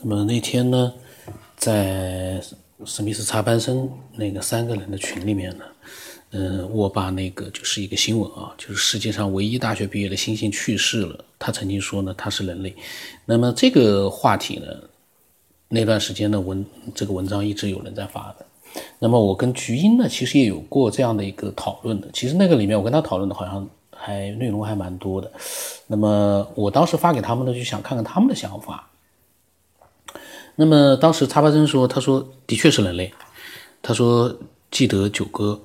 那么那天呢，在史密斯插班生那个三个人的群里面呢，嗯，我把那个就是一个新闻啊，就是世界上唯一大学毕业的猩猩去世了。他曾经说呢，他是人类。那么这个话题呢，那段时间的文这个文章一直有人在发的。那么我跟菊英呢，其实也有过这样的一个讨论的。其实那个里面我跟他讨论的好像还内容还蛮多的。那么我当时发给他们呢，就想看看他们的想法。那么当时插巴生说：“他说的确是人类。他说记得九哥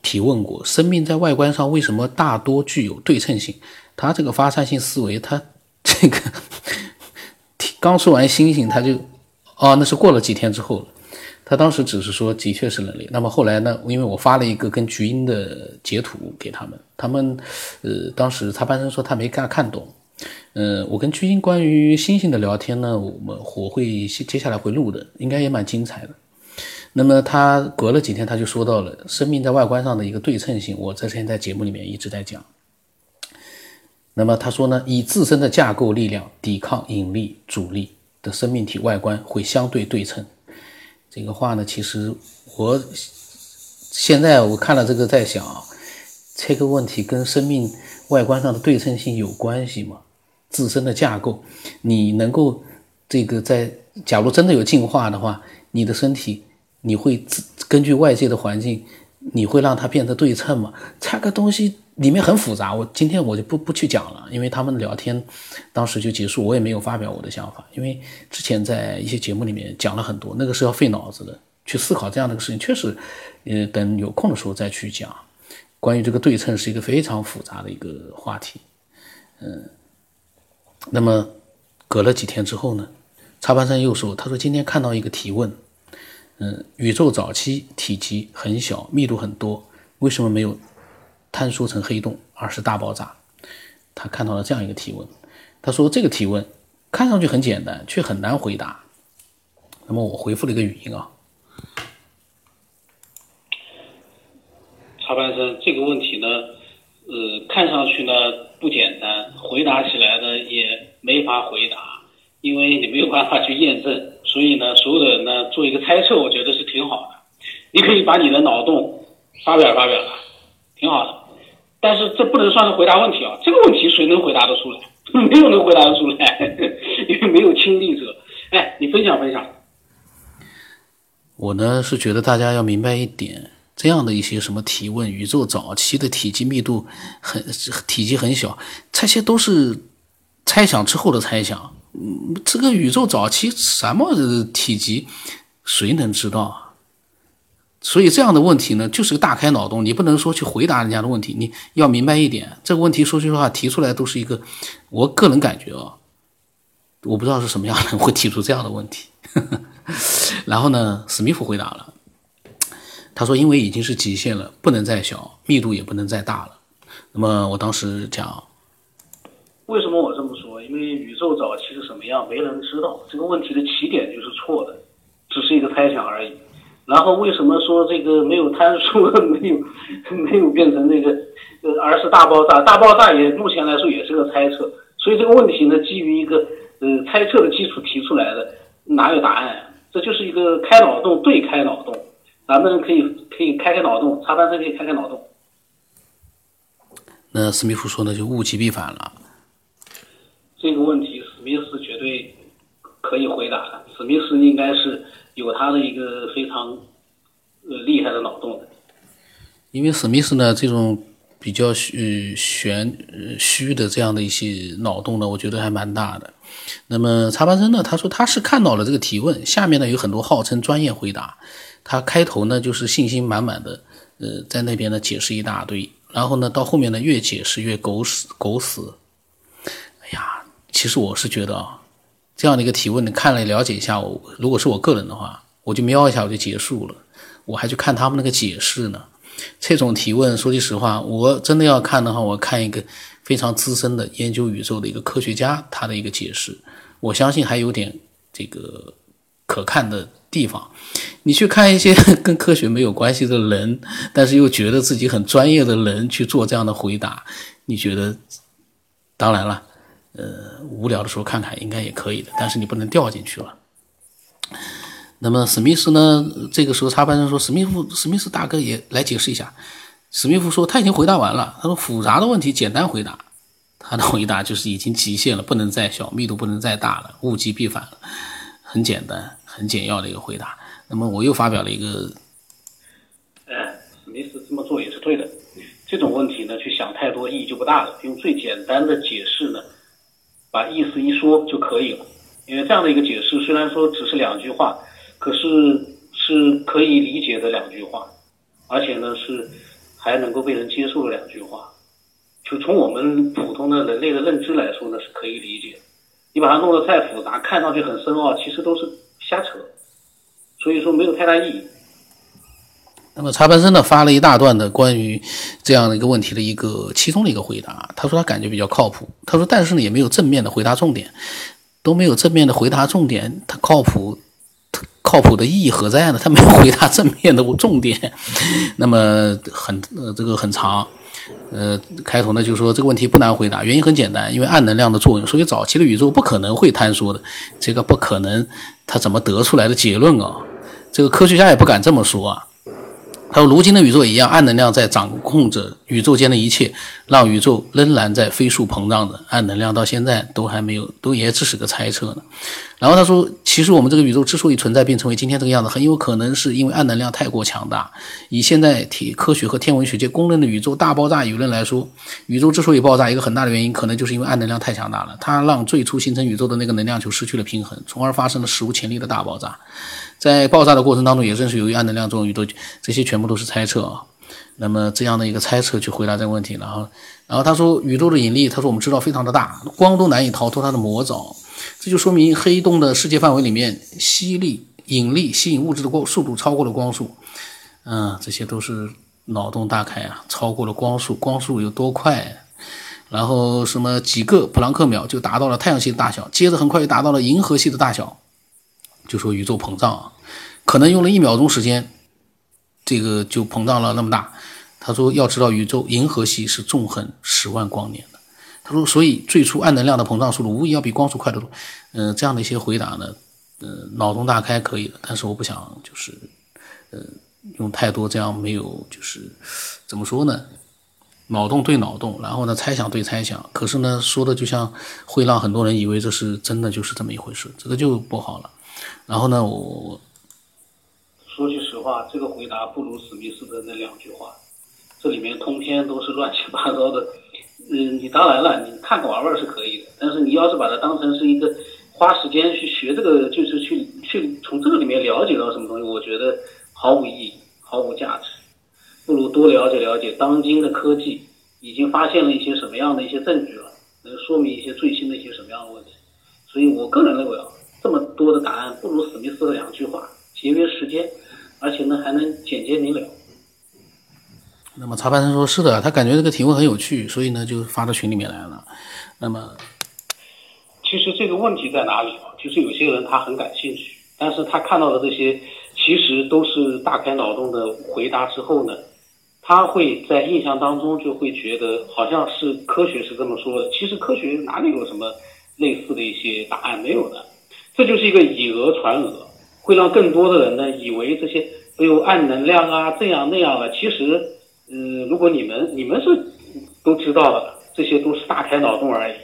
提问过，生命在外观上为什么大多具有对称性？他这个发散性思维，他这个 刚说完星星，他就哦，那是过了几天之后了。他当时只是说的确是人类。那么后来呢？因为我发了一个跟菊英的截图给他们，他们呃，当时插班生说他没看看懂。”嗯，我跟巨星关于星星的聊天呢，我们我会接下来会录的，应该也蛮精彩的。那么他隔了几天，他就说到了生命在外观上的一个对称性，我之前在节目里面一直在讲。那么他说呢，以自身的架构力量抵抗引力阻力的生命体外观会相对对称。这个话呢，其实我现在我看了这个在想，这个问题跟生命外观上的对称性有关系吗？自身的架构，你能够这个在假如真的有进化的话，你的身体你会根据外界的环境，你会让它变得对称吗？这个东西里面很复杂，我今天我就不不去讲了，因为他们聊天当时就结束，我也没有发表我的想法，因为之前在一些节目里面讲了很多，那个是要费脑子的，去思考这样的一个事情，确实，呃，等有空的时候再去讲。关于这个对称是一个非常复杂的一个话题，嗯。那么，隔了几天之后呢？插班生又说：“他说今天看到一个提问，嗯，宇宙早期体积很小，密度很多，为什么没有坍缩成黑洞，而是大爆炸？”他看到了这样一个提问。他说：“这个提问看上去很简单，却很难回答。”那么我回复了一个语音啊。插班生，这个问题呢，呃，看上去呢。不简单，回答起来呢也没法回答，因为你没有办法去验证，所以呢，所有的人呢做一个猜测，我觉得是挺好的。你可以把你的脑洞发表发表了，挺好的。但是这不能算是回答问题啊，这个问题谁能回答得出来？没有能回答得出来，因为没有亲历者。哎，你分享分享。我呢是觉得大家要明白一点。这样的一些什么提问，宇宙早期的体积密度很体积很小，这些都是猜想之后的猜想。嗯，这个宇宙早期什么体积，谁能知道啊？所以这样的问题呢，就是个大开脑洞。你不能说去回答人家的问题，你要明白一点，这个问题说句实话提出来都是一个，我个人感觉啊，我不知道是什么样的人会提出这样的问题。然后呢，史密夫回答了。他说：“因为已经是极限了，不能再小，密度也不能再大了。”那么我当时讲，为什么我？因为宇宙早期是什么样，没人知道。这个问题的起点就是错的，只是一个猜想而已。然后为什么说这个没有坍缩，没有没有变成那个，而是大爆炸？大爆炸也目前来说也是个猜测。所以这个问题呢，基于一个呃猜测的基础提出来的，哪有答案？这就是一个开脑洞，对开脑洞。咱们可以可以开开脑洞，插班生可以开开脑洞。那史密夫说呢，就物极必反了。这个问题，史密斯绝对可以回答的。史密斯应该是有他的一个非常呃厉害的脑洞的。因为史密斯呢，这种比较虚玄虚的这样的一些脑洞呢，我觉得还蛮大的。那么查班森呢，他说他是看到了这个提问，下面呢有很多号称专业回答。他开头呢就是信心满满的，呃，在那边呢解释一大堆，然后呢到后面呢越解释越狗屎狗屎。其实我是觉得啊，这样的一个提问，你看了了解一下，我如果是我个人的话，我就瞄一下我就结束了，我还去看他们那个解释呢。这种提问，说句实话，我真的要看的话，我看一个非常资深的研究宇宙的一个科学家他的一个解释，我相信还有点这个可看的。地方，你去看一些 跟科学没有关系的人，但是又觉得自己很专业的人去做这样的回答，你觉得？当然了，呃，无聊的时候看看应该也可以的，但是你不能掉进去了。那么史密斯呢？这个时候插班生说：“史密夫，史密斯大哥也来解释一下。”史密夫说：“他已经回答完了。他说复杂的问题简单回答。他的回答就是已经极限了，不能再小，密度不能再大了，物极必反了。很简单，很简要的一个回答。那么我又发表了一个，哎，史密斯这么做也是对的。这种问题呢，去想太多意义就不大了。用最简单的解释呢，把意思一说就可以了。因为这样的一个解释，虽然说只是两句话。”可是是可以理解的两句话，而且呢是还能够被人接受的两句话，就从我们普通的人类的认知来说呢是可以理解。你把它弄得太复杂，看上去很深奥，其实都是瞎扯，所以说没有太大意义。那么查班生呢发了一大段的关于这样的一个问题的一个其中的一个回答，他说他感觉比较靠谱，他说但是呢也没有正面的回答重点，都没有正面的回答重点，他靠谱。靠谱的意义何在呢？他没有回答正面的重点，那么很呃这个很长，呃开头呢就说这个问题不难回答，原因很简单，因为暗能量的作用，所以早期的宇宙不可能会坍缩的，这个不可能，他怎么得出来的结论啊？这个科学家也不敢这么说啊。他说：“如今的宇宙也一样，暗能量在掌控着宇宙间的一切，让宇宙仍然在飞速膨胀着。暗能量到现在都还没有，都也只是个猜测呢。”然后他说：“其实我们这个宇宙之所以存在并成为今天这个样子，很有可能是因为暗能量太过强大。以现在体科学和天文学界公认的宇宙大爆炸理论来说，宇宙之所以爆炸，一个很大的原因可能就是因为暗能量太强大了，它让最初形成宇宙的那个能量球失去了平衡，从而发生了史无前例的大爆炸。”在爆炸的过程当中，也正是由于暗能量作用，宇宙这些全部都是猜测啊。那么这样的一个猜测去回答这个问题，然后，然后他说宇宙的引力，他说我们知道非常的大，光都难以逃脱它的魔爪。这就说明黑洞的世界范围里面，吸力、引力吸引物质的光速度超过了光速。嗯，这些都是脑洞大开啊，超过了光速，光速有多快？然后什么几个普朗克秒就达到了太阳系的大小，接着很快又达到了银河系的大小。就说宇宙膨胀啊，可能用了一秒钟时间，这个就膨胀了那么大。他说，要知道宇宙银河系是纵横十万光年的。他说，所以最初暗能量的膨胀速度无疑要比光速快得多。嗯，这样的一些回答呢，嗯，脑洞大开可以的，但是我不想就是，呃，用太多这样没有就是怎么说呢？脑洞对脑洞，然后呢猜想对猜想，可是呢说的就像会让很多人以为这是真的，就是这么一回事，这个就不好了。然后呢，我说句话，这个回答不如史密斯的那两句话，这里面通篇都是乱七八糟的。嗯，你当然了，你看个玩玩是可以的，但是你要是把它当成是一个花时间去学这个，就是去去从这个里面了解到什么东西，我觉得毫无意义，毫无价值。不如多了解了解当今的科技已经发现了一些什么样的一些证据了，能说明一些最新的一些什么样的问题。所以我个人认为啊。这么多的答案不如史密斯的两句话节约时间，而且呢还能简洁明了。那么查半生说：“是的，他感觉这个题目很有趣，所以呢就发到群里面来了。”那么，其实这个问题在哪里啊？就是有些人他很感兴趣，但是他看到的这些其实都是大开脑洞的回答之后呢，他会在印象当中就会觉得好像是科学是这么说的，其实科学哪里有什么类似的一些答案没有的。这就是一个以讹传讹，会让更多的人呢以为这些都有暗能量啊，这样那样的。其实，嗯，如果你们你们是都知道的，这些都是大开脑洞而已。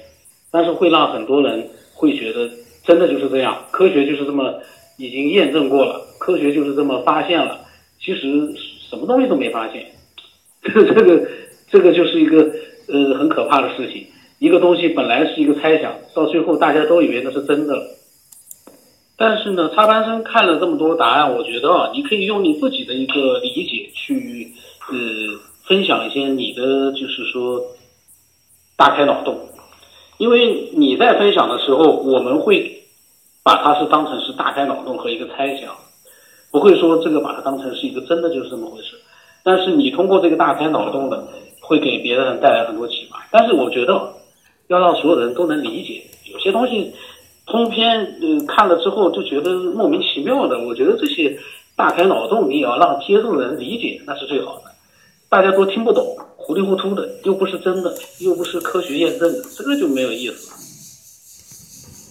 但是会让很多人会觉得真的就是这样，科学就是这么已经验证过了，科学就是这么发现了。其实什么东西都没发现，这个这个就是一个呃很可怕的事情。一个东西本来是一个猜想，到最后大家都以为那是真的了。但是呢，插班生看了这么多答案，我觉得啊，你可以用你自己的一个理解去，呃，分享一些你的，就是说，大开脑洞。因为你在分享的时候，我们会把它是当成是大开脑洞和一个猜想，不会说这个把它当成是一个真的就是这么回事。但是你通过这个大开脑洞的，会给别人带来很多启发。但是我觉得，要让所有人都能理解，有些东西。通篇呃看了之后就觉得莫名其妙的，我觉得这些大开脑洞，你也要让接受的人理解，那是最好的。大家都听不懂，糊里糊涂的，又不是真的，又不是科学验证的，这个就没有意思。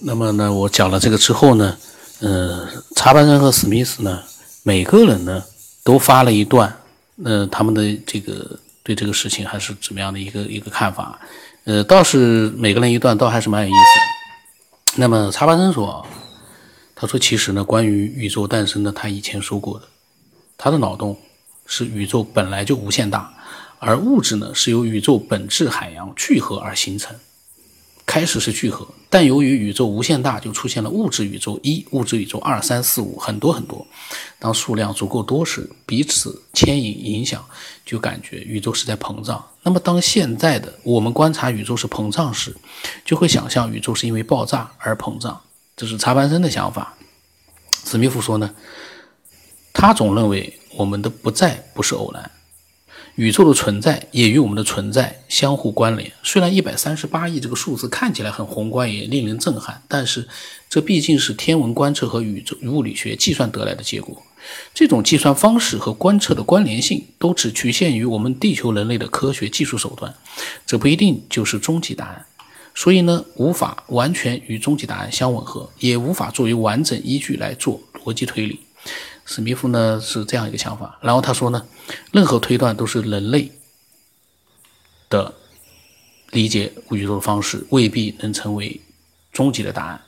那么呢，我讲了这个之后呢，呃，查班生和史密斯呢，每个人呢都发了一段，呃，他们的这个对这个事情还是怎么样的一个一个看法，呃，倒是每个人一段，倒还是蛮有意思的。那么查巴森说，他说其实呢，关于宇宙诞生的，他以前说过的，他的脑洞是宇宙本来就无限大，而物质呢是由宇宙本质海洋聚合而形成。开始是聚合，但由于宇宙无限大，就出现了物质宇宙一、物质宇宙二、三、四、五，很多很多。当数量足够多时，彼此牵引影响，就感觉宇宙是在膨胀。那么，当现在的我们观察宇宙是膨胀时，就会想象宇宙是因为爆炸而膨胀。这是查班森的想法。史密夫说呢，他总认为我们的不在不是偶然。宇宙的存在也与我们的存在相互关联。虽然一百三十八亿这个数字看起来很宏观，也令人震撼，但是这毕竟是天文观测和宇宙物理学计算得来的结果。这种计算方式和观测的关联性都只局限于我们地球人类的科学技术手段，这不一定就是终极答案。所以呢，无法完全与终极答案相吻合，也无法作为完整依据来做逻辑推理。史密夫呢是这样一个想法，然后他说呢，任何推断都是人类的理解宇宙的方式，未必能成为终极的答案。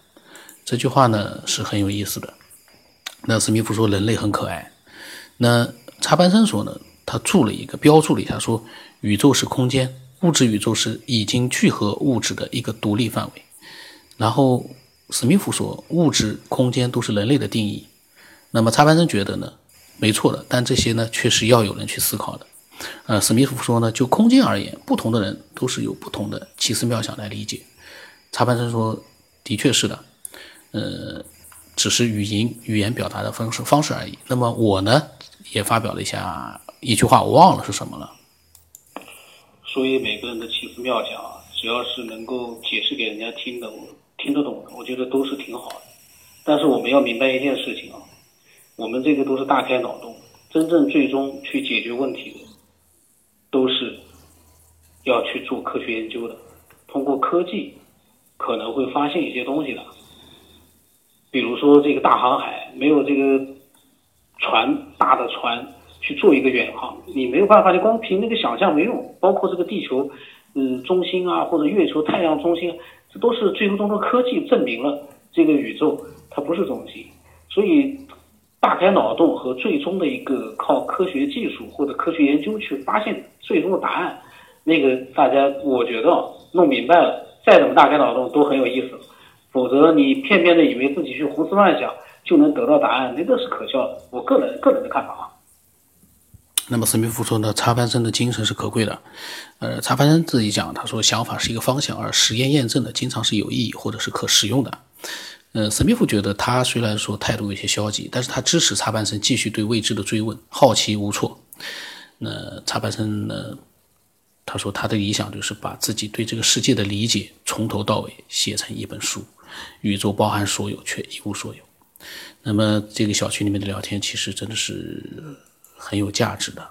这句话呢是很有意思的。那史密夫说人类很可爱。那查班森说呢，他注了一个标注了一下，说宇宙是空间，物质宇宙是已经聚合物质的一个独立范围。然后史密夫说，物质、空间都是人类的定义。那么查班生觉得呢，没错的，但这些呢，确实要有人去思考的。呃，史密夫说呢，就空间而言，不同的人都是有不同的奇思妙想来理解。查班生说，的确是的，呃，只是语音语言表达的方式方式而已。那么我呢，也发表了一下一句话，我忘了是什么了。所以每个人的奇思妙想，只要是能够解释给人家听的，听得懂的，我觉得都是挺好的。但是我们要明白一件事情啊。我们这个都是大开脑洞，真正最终去解决问题的，都是要去做科学研究的。通过科技，可能会发现一些东西的。比如说这个大航海，没有这个船大的船去做一个远航，你没有办法，你光凭那个想象没用。包括这个地球，嗯，中心啊，或者月球、太阳中心，这都是最终的科技证明了这个宇宙它不是中心，所以。大开脑洞和最终的一个靠科学技术或者科学研究去发现最终的答案，那个大家我觉得弄明白了，再怎么大开脑洞都很有意思。否则你片面的以为自己去胡思乱想就能得到答案，那个是可笑的。我个人个人的看法啊。那么史密夫说呢，查班生的精神是可贵的。呃，查班生自己讲，他说想法是一个方向，而实验验证的经常是有意义或者是可使用的。呃，史密夫觉得他虽然说态度有些消极，但是他支持查班森继续对未知的追问，好奇无错。那查班森呢？他说他的理想就是把自己对这个世界的理解从头到尾写成一本书。宇宙包含所有，却一无所有。那么这个小区里面的聊天其实真的是很有价值的。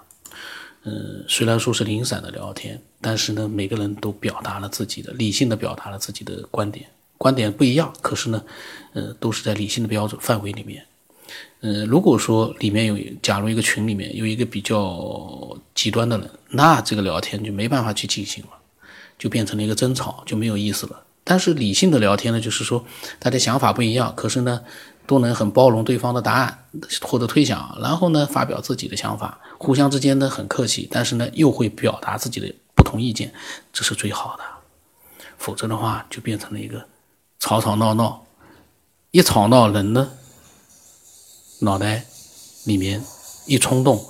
嗯，虽然说是零散的聊天，但是呢，每个人都表达了自己的理性的表达了自己的观点。观点不一样，可是呢，呃，都是在理性的标准范围里面。呃，如果说里面有，假如一个群里面有一个比较极端的人，那这个聊天就没办法去进行了，就变成了一个争吵，就没有意思了。但是理性的聊天呢，就是说大家想法不一样，可是呢，都能很包容对方的答案或者推想，然后呢，发表自己的想法，互相之间呢很客气，但是呢又会表达自己的不同意见，这是最好的。否则的话，就变成了一个。吵吵闹闹，一吵闹，人呢，脑袋里面一冲动，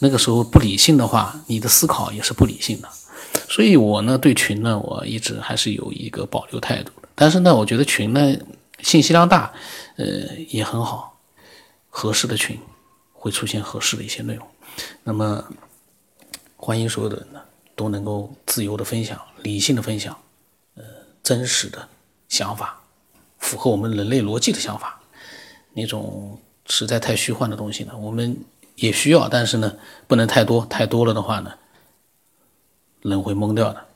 那个时候不理性的话，你的思考也是不理性的。所以我呢，对群呢，我一直还是有一个保留态度。但是呢，我觉得群呢，信息量大，呃，也很好，合适的群会出现合适的一些内容。那么，欢迎所有的人呢，都能够自由的分享，理性的分享，呃，真实的。想法符合我们人类逻辑的想法，那种实在太虚幻的东西呢，我们也需要，但是呢，不能太多，太多了的话呢，人会懵掉的。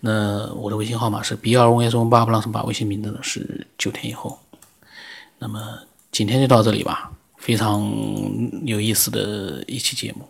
那我的微信号码是 B 二 O S O 八，不让什把微信名字呢是九天以后。那么今天就到这里吧，非常有意思的一期节目。